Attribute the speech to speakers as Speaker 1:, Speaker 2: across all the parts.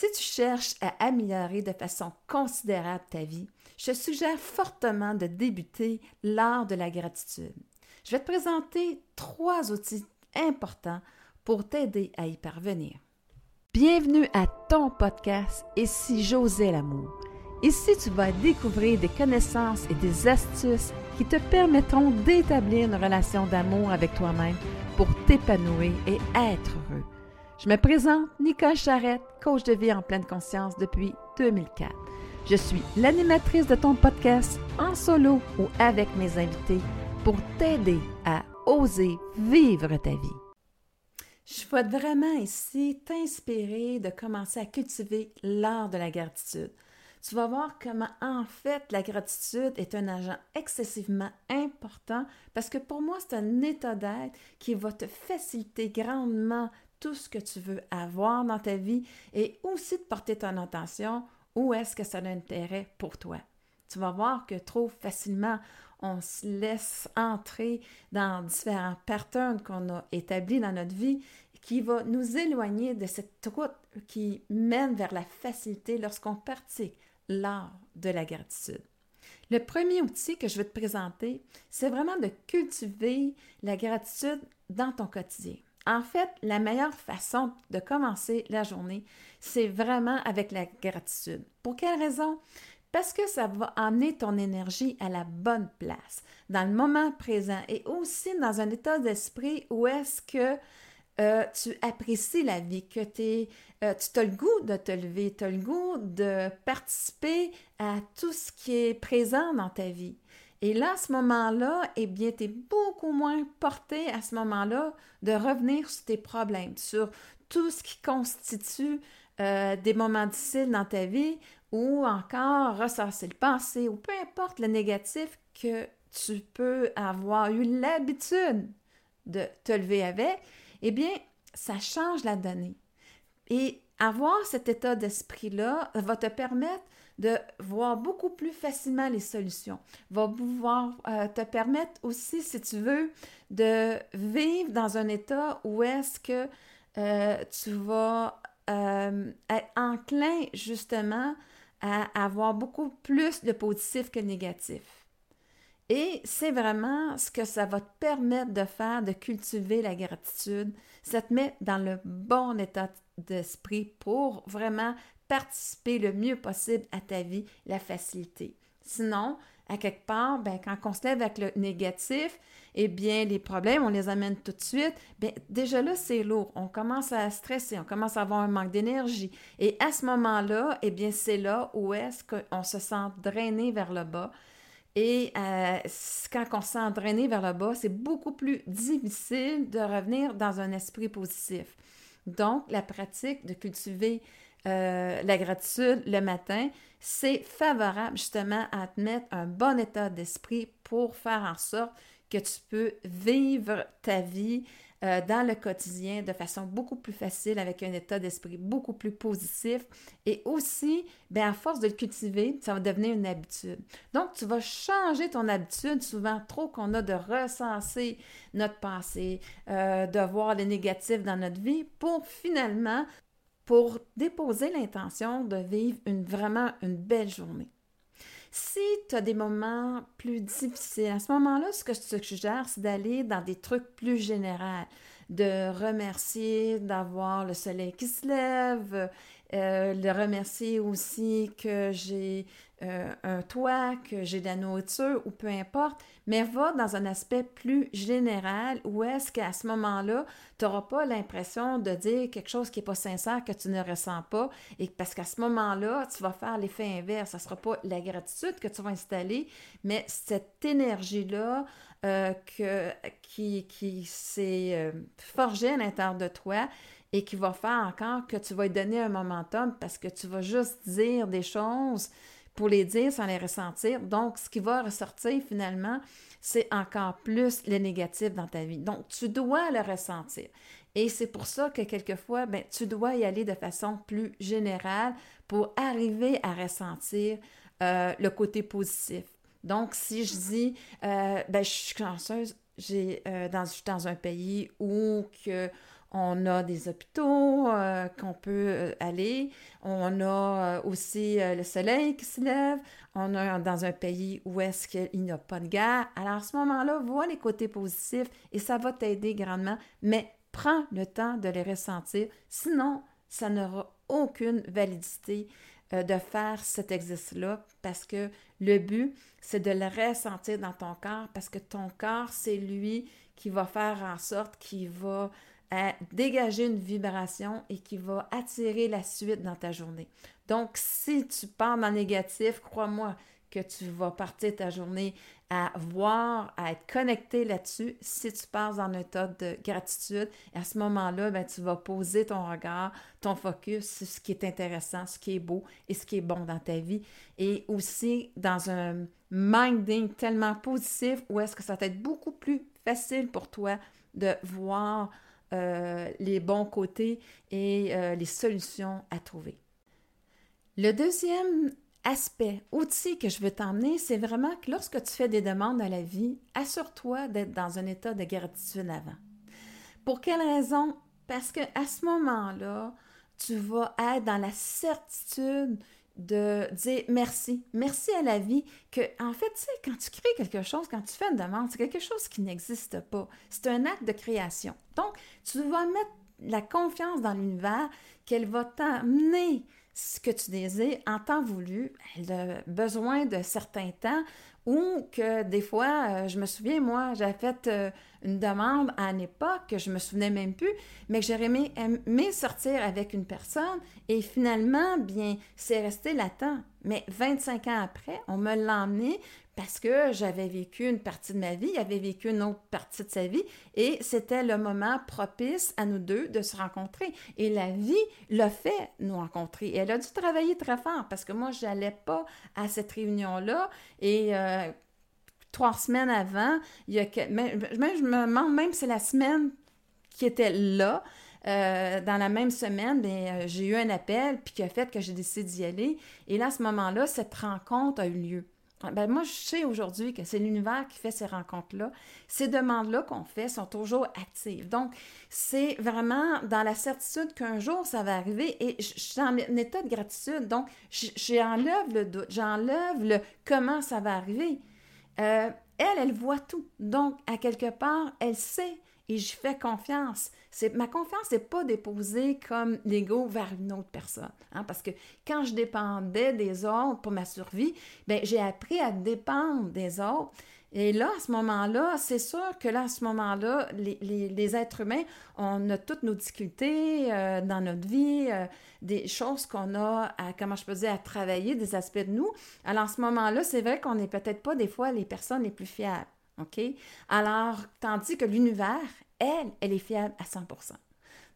Speaker 1: Si tu cherches à améliorer de façon considérable ta vie, je suggère fortement de débuter l'art de la gratitude. Je vais te présenter trois outils importants pour t'aider à y parvenir. Bienvenue à ton podcast si j'osais l'amour. Ici, tu vas découvrir des connaissances et des astuces qui te permettront d'établir une relation d'amour avec toi-même pour t'épanouir et être heureux. Je me présente Nicole Charrette, coach de vie en pleine conscience depuis 2004. Je suis l'animatrice de ton podcast en solo ou avec mes invités pour t'aider à oser vivre ta vie. Je souhaite vraiment ici t'inspirer de commencer à cultiver l'art de la gratitude. Tu vas voir comment en fait la gratitude est un agent excessivement important parce que pour moi c'est un état d'être qui va te faciliter grandement tout ce que tu veux avoir dans ta vie et aussi de porter ton attention où est-ce que ça a l'intérêt pour toi. Tu vas voir que trop facilement, on se laisse entrer dans différents patterns qu'on a établis dans notre vie qui va nous éloigner de cette route qui mène vers la facilité lorsqu'on pratique l'art de la gratitude. Le premier outil que je veux te présenter, c'est vraiment de cultiver la gratitude dans ton quotidien. En fait, la meilleure façon de commencer la journée, c'est vraiment avec la gratitude. Pour quelle raison? Parce que ça va amener ton énergie à la bonne place, dans le moment présent et aussi dans un état d'esprit où est-ce que euh, tu apprécies la vie, que euh, tu as le goût de te lever, tu as le goût de participer à tout ce qui est présent dans ta vie. Et là, à ce moment-là, eh bien, tu es beaucoup moins porté à ce moment-là de revenir sur tes problèmes, sur tout ce qui constitue euh, des moments difficiles dans ta vie ou encore ressasser le passé ou peu importe le négatif que tu peux avoir eu l'habitude de te lever avec, eh bien, ça change la donnée. Et avoir cet état d'esprit-là va te permettre de voir beaucoup plus facilement les solutions, va pouvoir euh, te permettre aussi, si tu veux, de vivre dans un état où est-ce que euh, tu vas euh, être enclin justement à avoir beaucoup plus de positif que de négatif. Et c'est vraiment ce que ça va te permettre de faire, de cultiver la gratitude. Ça te met dans le bon état d'esprit pour vraiment participer le mieux possible à ta vie, la facilité. Sinon, à quelque part, ben, quand on se lève avec le négatif, eh bien, les problèmes, on les amène tout de suite. Bien, déjà là, c'est lourd. On commence à stresser, on commence à avoir un manque d'énergie. Et à ce moment-là, eh bien, c'est là où est-ce qu'on se sent drainé vers le bas. Et euh, quand on se sent drainé vers le bas, c'est beaucoup plus difficile de revenir dans un esprit positif. Donc, la pratique de cultiver euh, la gratitude le matin, c'est favorable justement à te mettre un bon état d'esprit pour faire en sorte que tu peux vivre ta vie euh, dans le quotidien de façon beaucoup plus facile, avec un état d'esprit beaucoup plus positif. Et aussi, bien, à force de le cultiver, ça va devenir une habitude. Donc, tu vas changer ton habitude, souvent trop qu'on a de recenser notre passé, euh, de voir les négatifs dans notre vie, pour finalement pour déposer l'intention de vivre vraiment une belle journée. Si tu as des moments plus difficiles, à ce moment-là, ce que je te suggère, c'est d'aller dans des trucs plus généraux, de remercier d'avoir le soleil qui se lève, euh, de remercier aussi que j'ai euh, un toit, que j'ai de la nourriture ou peu importe, mais va dans un aspect plus général où est-ce qu'à ce, moment-là, tu n'auras pas l'impression de dire quelque chose qui n'est pas sincère, que tu ne ressens pas, et parce qu'à ce moment-là, tu vas faire l'effet inverse. Ça ne sera pas la gratitude que tu vas installer, mais cette énergie-là euh, qui, qui s'est euh, forgée à l'intérieur de toi et qui va faire encore que tu vas donner un momentum parce que tu vas juste dire des choses pour les dire sans les ressentir. Donc, ce qui va ressortir finalement, c'est encore plus le négatif dans ta vie. Donc, tu dois le ressentir. Et c'est pour ça que quelquefois, ben, tu dois y aller de façon plus générale pour arriver à ressentir euh, le côté positif. Donc, si je dis, euh, ben, je suis chanceuse, j'ai, euh, dans, je suis dans un pays où que On a des hôpitaux euh, qu'on peut euh, aller. On a aussi le soleil qui se lève. On est dans un pays où est-ce qu'il n'y a pas de guerre. Alors à ce moment-là, vois les côtés positifs et ça va t'aider grandement. Mais prends le temps de les ressentir. Sinon, ça n'aura aucune validité de faire cet exercice-là parce que le but, c'est de le ressentir dans ton corps parce que ton corps, c'est lui qui va faire en sorte qu'il va euh, dégager une vibration et qui va attirer la suite dans ta journée. Donc, si tu dans le négatif, crois-moi que tu vas partir ta journée à voir, à être connecté là-dessus. Si tu pars dans un état de gratitude, à ce moment-là, ben, tu vas poser ton regard, ton focus sur ce qui est intéressant, ce qui est beau et ce qui est bon dans ta vie. Et aussi dans un minding tellement positif où est-ce que ça va être beaucoup plus facile pour toi de voir euh, les bons côtés et euh, les solutions à trouver. Le deuxième aspect, outil que je veux t'emmener, c'est vraiment que lorsque tu fais des demandes à la vie, assure-toi d'être dans un état de gratitude avant. Pour quelle raison? Parce que à ce moment-là, tu vas être dans la certitude de dire merci, merci à la vie, que en fait, tu sais, quand tu crées quelque chose, quand tu fais une demande, c'est quelque chose qui n'existe pas. C'est un acte de création. Donc, tu vas mettre la confiance dans l'univers qu'elle va t'amener ce que tu désires en temps voulu. Elle a besoin de certains temps ou que des fois, euh, je me souviens, moi, j'avais fait euh, une demande à une époque que je me souvenais même plus, mais que j'aurais aimé, aimé, sortir avec une personne et finalement, bien, c'est resté latent. Mais 25 ans après, on me l'a emmené parce que j'avais vécu une partie de ma vie, il avait vécu une autre partie de sa vie, et c'était le moment propice à nous deux de se rencontrer. Et la vie l'a fait nous rencontrer. Elle a dû travailler très fort parce que moi, je n'allais pas à cette réunion-là. Et euh, trois semaines avant, même, je me demande même si c'est la semaine qui était là. Euh, dans la même semaine, ben, j'ai eu un appel, puis qui a fait que j'ai décidé d'y aller. Et là, à ce moment-là, cette rencontre a eu lieu. Ben moi, je sais aujourd'hui que c'est l'univers qui fait ces rencontres-là. Ces demandes-là qu'on fait sont toujours actives. Donc, c'est vraiment dans la certitude qu'un jour, ça va arriver et je suis en état de gratitude. Donc, j'enlève le doute, j'enlève le comment ça va arriver. Euh, elle, elle voit tout. Donc, à quelque part, elle sait et je fais confiance. Ma confiance n'est pas déposée comme l'ego vers une autre personne. Hein, parce que quand je dépendais des autres pour ma survie, ben, j'ai appris à dépendre des autres. Et là, à ce moment-là, c'est sûr que là, à ce moment-là, les, êtres humains, on a toutes nos difficultés euh, dans notre vie, euh, des choses qu'on a, à, comment je peux à travailler, des aspects de nous. Alors, à ce moment-là, c'est vrai qu'on n'est peut-être pas des fois les personnes les plus fiables. OK? Alors, tandis que l'univers, elle, elle est fiable à 100%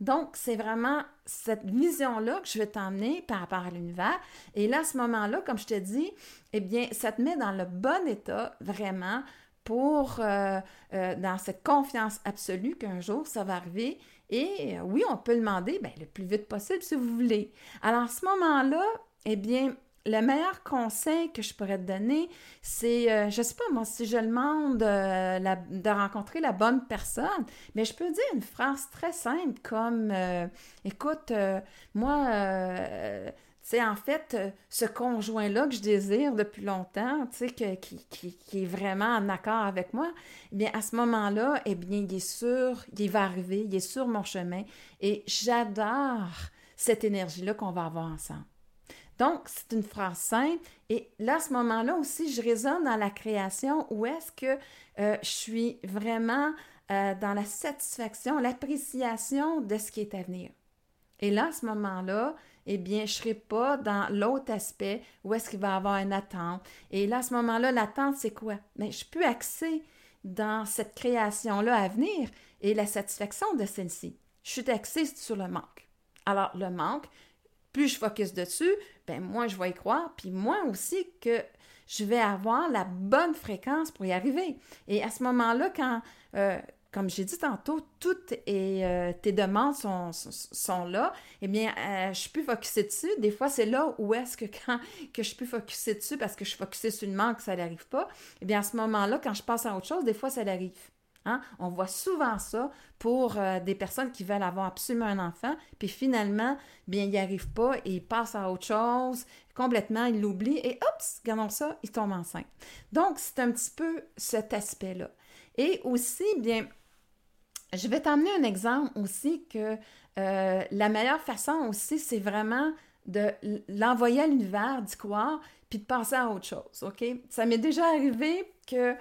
Speaker 1: donc, c'est vraiment cette vision-là que je vais t'emmener par rapport à l'univers. Et là, à ce moment-là, comme je te dis, eh bien, ça te met dans le bon état vraiment pour, euh, euh, dans cette confiance absolue qu'un jour, ça va arriver. Et euh, oui, on peut le demander ben, le plus vite possible si vous voulez. Alors, à ce moment-là, eh bien, le meilleur conseil que je pourrais te donner, c'est, euh, je sais pas moi, si je demande euh, de rencontrer la bonne personne, mais je peux dire une phrase très simple comme, euh, écoute, moi, tu sais, en fait, ce conjoint-là que je désire depuis longtemps, tu sais, qui, qui, est vraiment en accord avec moi, eh bien, à ce moment-là, eh bien, il est sûr, il va arriver, il est sur mon chemin et j'adore cette énergie-là qu'on va avoir ensemble. Donc, c'est une phrase simple. Et là, à ce moment-là aussi, je résonne dans la création où est-ce que euh, je suis vraiment euh, dans la satisfaction, l'appréciation de ce qui est à venir. Et là, à ce moment-là, eh bien, je ne serai pas dans l'autre aspect où est-ce qu'il va y avoir une attente. Et là, à ce moment-là, l'attente, c'est quoi? Mais je peux axer dans cette création-là à venir et la satisfaction de celle-ci. Je suis axée sur le manque. Alors, le manque, plus je focus dessus, ben moins je vais y croire, puis moins aussi que je vais avoir la bonne fréquence pour y arriver. Et à ce moment-là, quand, euh, comme j'ai dit tantôt, toutes euh, tes demandes sont, sont, là, eh bien, euh, je plus focusée dessus. Des fois, c'est là où est-ce que quand que je plus focusée dessus parce que je suis focusée sur une manque, ça n'arrive pas. Eh bien, à ce moment-là, quand je passe à autre chose, des fois, ça arrive. Hein? On voit souvent ça pour euh, des personnes qui veulent avoir absolument un enfant, puis finalement, bien, ils n'y arrivent pas et ils passent à autre chose, complètement, ils l'oublient et hop, regardons ça, ils tombent enceintes. Donc, c'est un petit peu cet aspect-là. Et aussi, bien, je vais t'emmener un exemple aussi que euh, la meilleure façon aussi, c'est vraiment de l'envoyer à l'univers, d'y croire, puis de passer à autre chose, OK? Ça m'est déjà arrivé que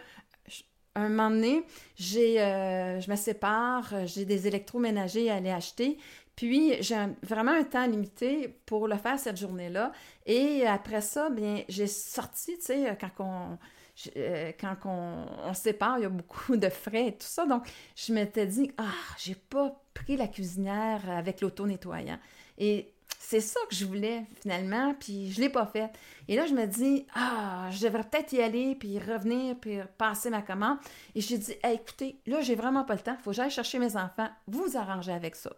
Speaker 1: un moment donné, j'ai, euh, je me sépare, j'ai des électroménagers à aller acheter, puis j'ai vraiment un temps limité pour le faire cette journée-là. Et après ça, bien, j'ai sorti, tu sais, quand on, euh, on, se sépare, il y a beaucoup de frais et tout ça. Donc, je m'étais dit, ah, j'ai pas pris la cuisinière avec l'auto-nettoyant. Et c'est ça que je voulais finalement, puis je ne l'ai pas fait. Et là, je me dis, ah, je devrais peut-être y aller, puis revenir, puis passer ma commande. Et j'ai dit, écoutez, là, j'ai vraiment pas le temps, il faut que j'aille chercher mes enfants, vous arrangez avec ça.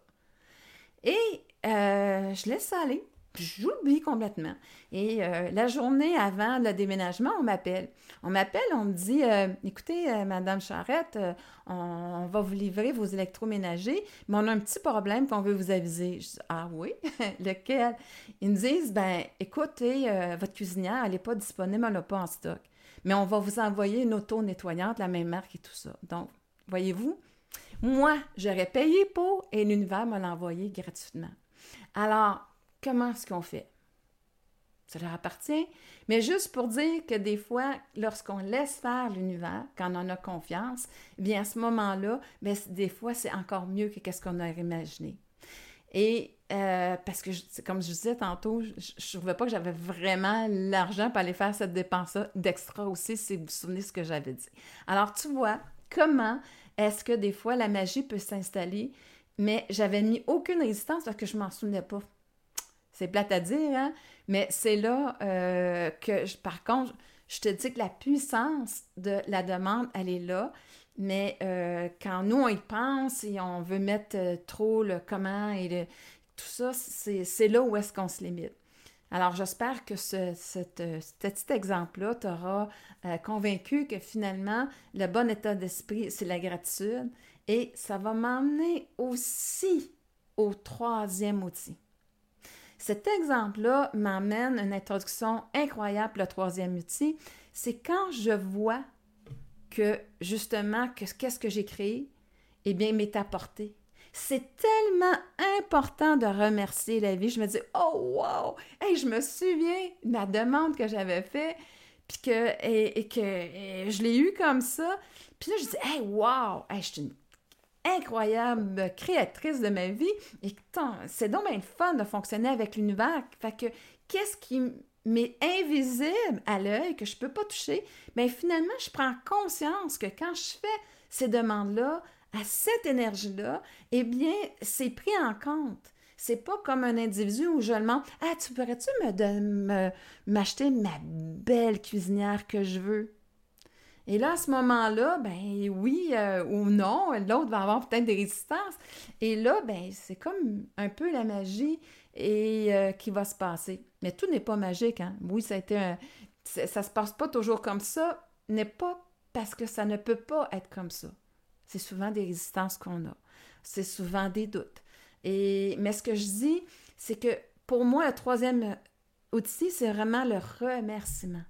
Speaker 1: Et euh, je laisse aller. J'oublie complètement. Et euh, la journée avant le déménagement, on m'appelle. On m'appelle, on me dit euh, Écoutez, euh, Madame Charrette, on, va vous livrer vos électroménagers, mais on a un petit problème qu'on veut vous aviser. Je dis Ah oui, lequel? Ils me disent Ben, écoutez, votre cuisinière, elle n'est pas disponible, elle n'a pas en stock. Mais on va vous envoyer une auto nettoyante, la même marque et tout ça. Donc, voyez-vous, moi, j'aurais payé pour et l'univers me l'a gratuitement. Alors, comment est-ce qu'on fait? Ça leur appartient. Mais juste pour dire que des fois, lorsqu'on laisse faire l'univers, quand on a confiance, eh bien à ce moment-là, bien, des fois, c'est encore mieux que ce qu'on aurait imaginé. Et euh, parce que, comme je disais tantôt, je ne trouvais pas que j'avais vraiment l'argent pour aller faire cette dépense-là d'extra aussi, si vous vous souvenez ce que j'avais dit. Alors, tu vois, comment est-ce que des fois la magie peut s'installer, mais j'avais mis aucune résistance parce que je m'en souvenais pas. C'est plate à dire, hein? mais c'est là euh, que, par contre, je te dis que la puissance de la demande, elle est là. Mais euh, quand nous, on y pense et on veut mettre euh, trop le comment et tout ça, c'est là où est-ce qu'on se limite. Alors, j'espère que ce, petit exemple-là t'aura convaincu que finalement, le bon état d'esprit, c'est la gratitude. Et ça va m'emmener aussi au troisième outil. Cet exemple-là m'amène une introduction incroyable, le troisième outil. C'est quand je vois que justement, qu'est-ce que j'ai créé? Eh bien, m'est apporté. C'est tellement important de remercier la vie. Je me dis, oh wow! Hey, je me souviens de la demande que j'avais faite, puis que, et, que je l'ai eu comme ça. Puis là, je dis, hey, wow! Je suis incroyable créatrice de ma vie. Et c'est donc bien fun de fonctionner avec l'univers. Fait que qu'est-ce qui m'est invisible à l'œil, que je ne peux pas toucher, mais ben, finalement, je prends conscience que quand je fais ces demandes-là, à cette énergie-là, eh bien, c'est pris en compte. C'est pas comme un individu où je demande Ah, tu pourrais-tu me m'acheter ma belle cuisinière que je veux? Et là, à ce moment-là, ben oui euh, ou non, l'autre va avoir peut-être des résistances. Et là, ben c'est comme un peu la magie et euh, qui va se passer. Mais tout n'est pas magique. Hein? Oui, ça a un... ça se passe pas toujours comme ça, n'est pas parce que ça ne peut pas être comme ça. C'est souvent des résistances qu'on a. C'est souvent des doutes. Et, mais ce que je dis, c'est que pour moi, le troisième outil, c'est vraiment le remerciement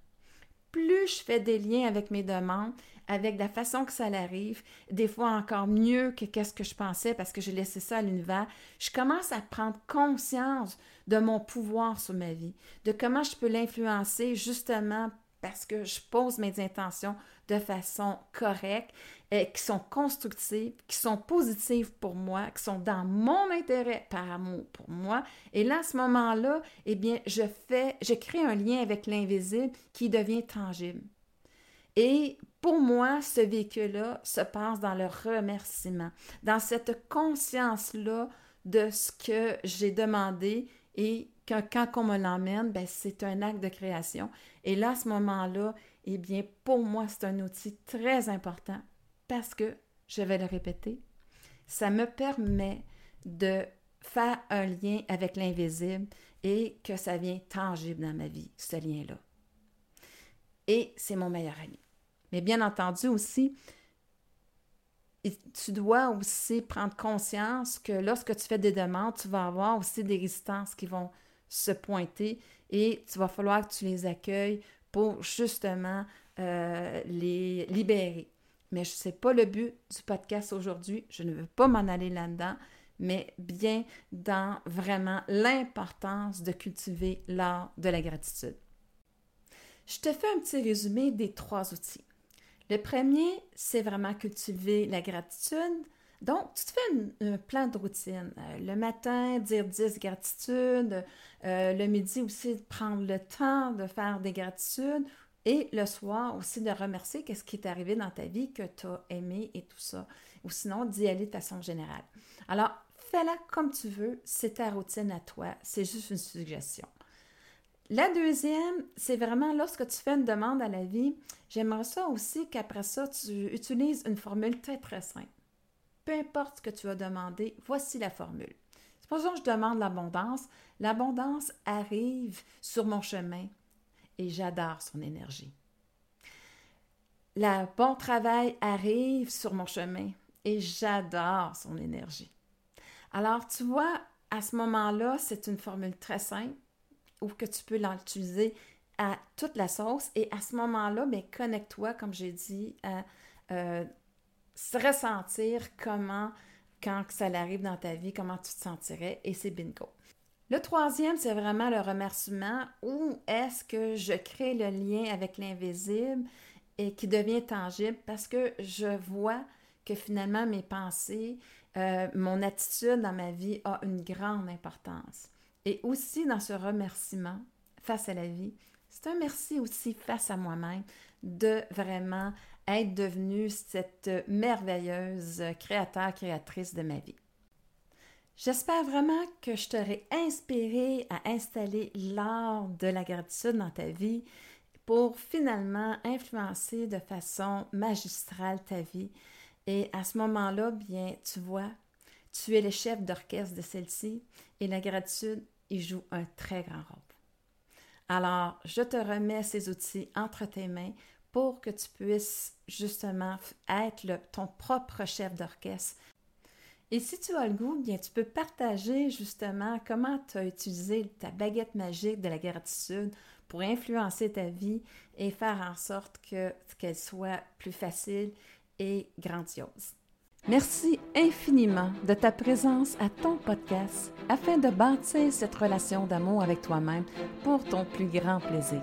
Speaker 1: plus je fais des liens avec mes demandes, avec la façon que ça arrive, des fois encore mieux que qu'est-ce que je pensais parce que j'ai laissé ça à l'univers, je commence à prendre conscience de mon pouvoir sur ma vie, de comment je peux l'influencer justement parce que je pose mes intentions de façon correcte, et qui sont constructives, qui sont positives pour moi, qui sont dans mon intérêt par amour pour moi. Et là, à ce moment-là, eh bien, je fais, je crée un lien avec l'invisible qui devient tangible. Et pour moi, ce véhicule-là se passe dans le remerciement, dans cette conscience-là de ce que j'ai demandé et que quand on me l'emmène, ben, c'est un acte de création. Et là, à ce moment-là, eh bien, pour moi, c'est un outil très important parce que, je vais le répéter, ça me permet de faire un lien avec l'invisible et que ça vient tangible dans ma vie, ce lien-là. Et c'est mon meilleur ami. Mais bien entendu aussi, tu dois aussi prendre conscience que lorsque tu fais des demandes, tu vas avoir aussi des résistances qui vont se pointer et tu vas falloir que tu les accueilles pour justement euh, les libérer. Mais ce n'est pas le but du podcast aujourd'hui. Je ne veux pas m'en aller là-dedans, mais bien dans vraiment l'importance de cultiver l'art de la gratitude. Je te fais un petit résumé des trois outils. Le premier, c'est vraiment cultiver la gratitude. Donc, tu te fais un plan de routine. Euh, le matin, dire 10 gratitudes. Euh, le midi aussi, prendre le temps de faire des gratitudes. Et le soir aussi, de remercier qu'est-ce qui est arrivé dans ta vie que tu as aimé et tout ça. Ou sinon, d'y aller de façon générale. Alors, fais-la comme tu veux. C'est ta routine à toi. C'est juste une suggestion. La deuxième, c'est vraiment lorsque tu fais une demande à la vie, j'aimerais ça aussi qu'après ça, tu utilises une formule très très simple. Peu importe ce que tu as demandé, voici la formule. Supposons que je demande l'abondance. L'abondance arrive sur mon chemin et j'adore son énergie. Le bon travail arrive sur mon chemin et j'adore son énergie. Alors, tu vois, à ce moment-là, c'est une formule très simple ou que tu peux l'utiliser à toute la sauce. Et à ce moment-là, ben, connecte-toi, comme j'ai dit, à euh, ressentir comment, quand ça arrive dans ta vie, comment tu te sentirais. Et c'est bingo. Le troisième, c'est vraiment le remerciement. Où est-ce que je crée le lien avec l'invisible et qui devient tangible? Parce que je vois que finalement mes pensées, euh, mon attitude dans ma vie a une grande importance. Et aussi dans ce remerciement face à la vie, c'est un merci aussi face à moi-même de vraiment être devenue cette merveilleuse créateur, créatrice de ma vie. J'espère vraiment que je t'aurai inspiré à installer l'art de la gratitude dans ta vie pour finalement influencer de façon magistrale ta vie. Et à ce moment-là, bien, tu vois, tu es le chef d'orchestre de celle-ci et la gratitude, il joue un très grand rôle. Alors, je te remets ces outils entre tes mains pour que tu puisses justement être ton propre chef d'orchestre. Et si tu as le goût, bien, tu peux partager justement comment tu as utilisé ta baguette magique de la gratitude pour influencer ta vie et faire en sorte que qu'elle soit plus facile et grandiose. Merci infiniment de ta présence à ton podcast afin de bâtir cette relation d'amour avec toi-même pour ton plus grand plaisir.